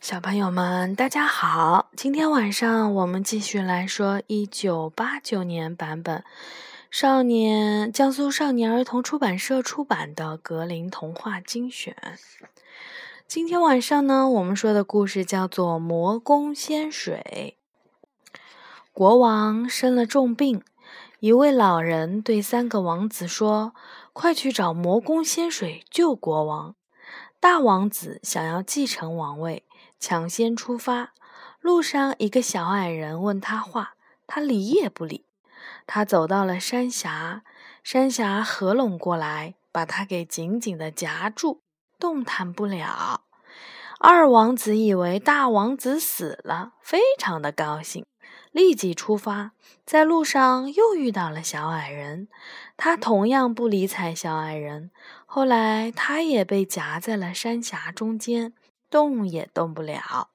小朋友们，大家好！今天晚上我们继续来说一九八九年版本少年江苏少年儿童出版社出版的《格林童话精选》。今天晚上呢，我们说的故事叫做《魔宫仙水》。国王生了重病，一位老人对三个王子说：“快去找魔宫仙水救国王。”大王子想要继承王位。抢先出发，路上一个小矮人问他话，他理也不理。他走到了山峡，山峡合拢过来，把他给紧紧的夹住，动弹不了。二王子以为大王子死了，非常的高兴，立即出发。在路上又遇到了小矮人，他同样不理睬小矮人。后来他也被夹在了山峡中间。动也动不了。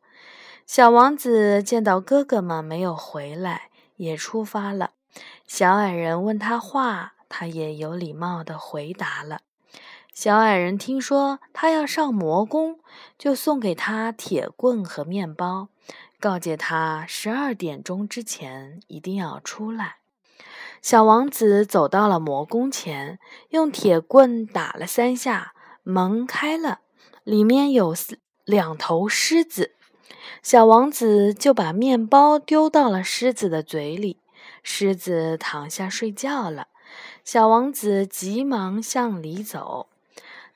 小王子见到哥哥们没有回来，也出发了。小矮人问他话，他也有礼貌地回答了。小矮人听说他要上魔宫，就送给他铁棍和面包，告诫他十二点钟之前一定要出来。小王子走到了魔宫前，用铁棍打了三下，门开了，里面有两头狮子，小王子就把面包丢到了狮子的嘴里，狮子躺下睡觉了。小王子急忙向里走，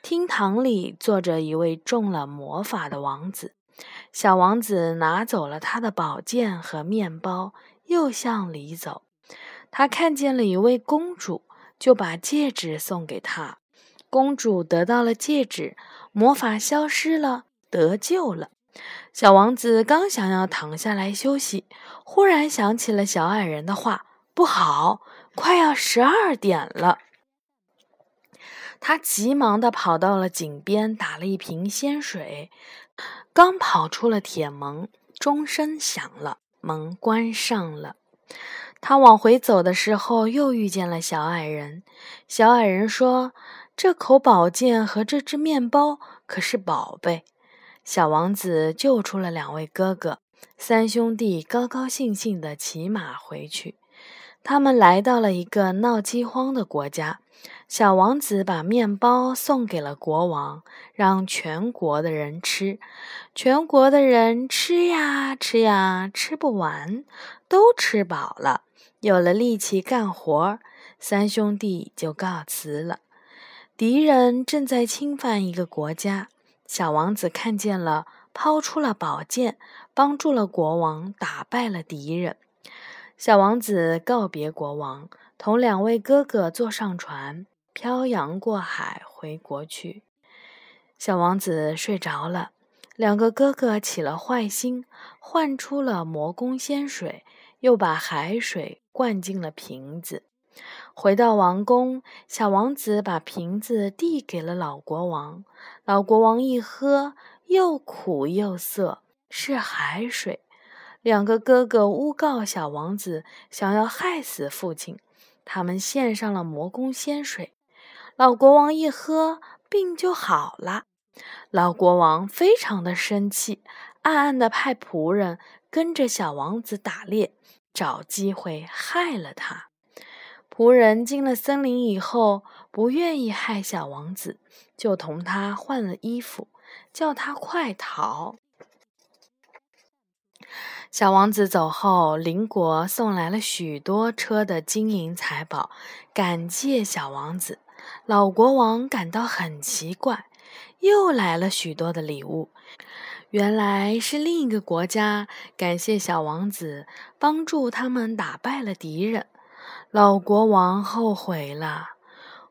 厅堂里坐着一位中了魔法的王子。小王子拿走了他的宝剑和面包，又向里走。他看见了一位公主，就把戒指送给她。公主得到了戒指，魔法消失了。得救了，小王子刚想要躺下来休息，忽然想起了小矮人的话：“不好，快要十二点了。”他急忙的跑到了井边，打了一瓶仙水，刚跑出了铁门，钟声响了，门关上了。他往回走的时候，又遇见了小矮人。小矮人说：“这口宝剑和这只面包可是宝贝。”小王子救出了两位哥哥，三兄弟高高兴兴地骑马回去。他们来到了一个闹饥荒的国家，小王子把面包送给了国王，让全国的人吃。全国的人吃呀吃呀，吃不完，都吃饱了，有了力气干活。三兄弟就告辞了。敌人正在侵犯一个国家。小王子看见了，抛出了宝剑，帮助了国王，打败了敌人。小王子告别国王，同两位哥哥坐上船，漂洋过海回国去。小王子睡着了，两个哥哥起了坏心，换出了魔宫仙水，又把海水灌进了瓶子。回到王宫，小王子把瓶子递给了老国王。老国王一喝，又苦又涩，是海水。两个哥哥诬告小王子想要害死父亲，他们献上了魔宫仙水。老国王一喝，病就好了。老国王非常的生气，暗暗的派仆人跟着小王子打猎，找机会害了他。仆人进了森林以后，不愿意害小王子，就同他换了衣服，叫他快逃。小王子走后，邻国送来了许多车的金银财宝，感谢小王子。老国王感到很奇怪，又来了许多的礼物，原来是另一个国家感谢小王子帮助他们打败了敌人。老国王后悔了。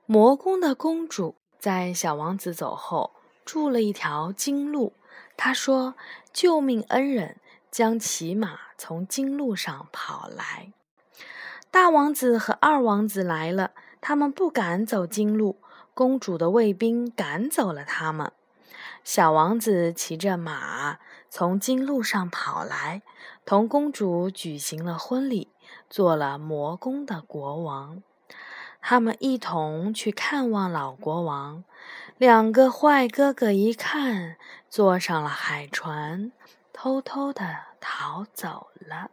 魔宫的公主在小王子走后筑了一条金路。他说：“救命恩人将骑马从金路上跑来。”大王子和二王子来了，他们不敢走金路，公主的卫兵赶走了他们。小王子骑着马从金路上跑来，同公主举行了婚礼。做了魔宫的国王，他们一同去看望老国王。两个坏哥哥一看，坐上了海船，偷偷的逃走了。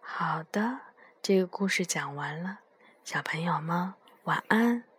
好的，这个故事讲完了，小朋友们晚安。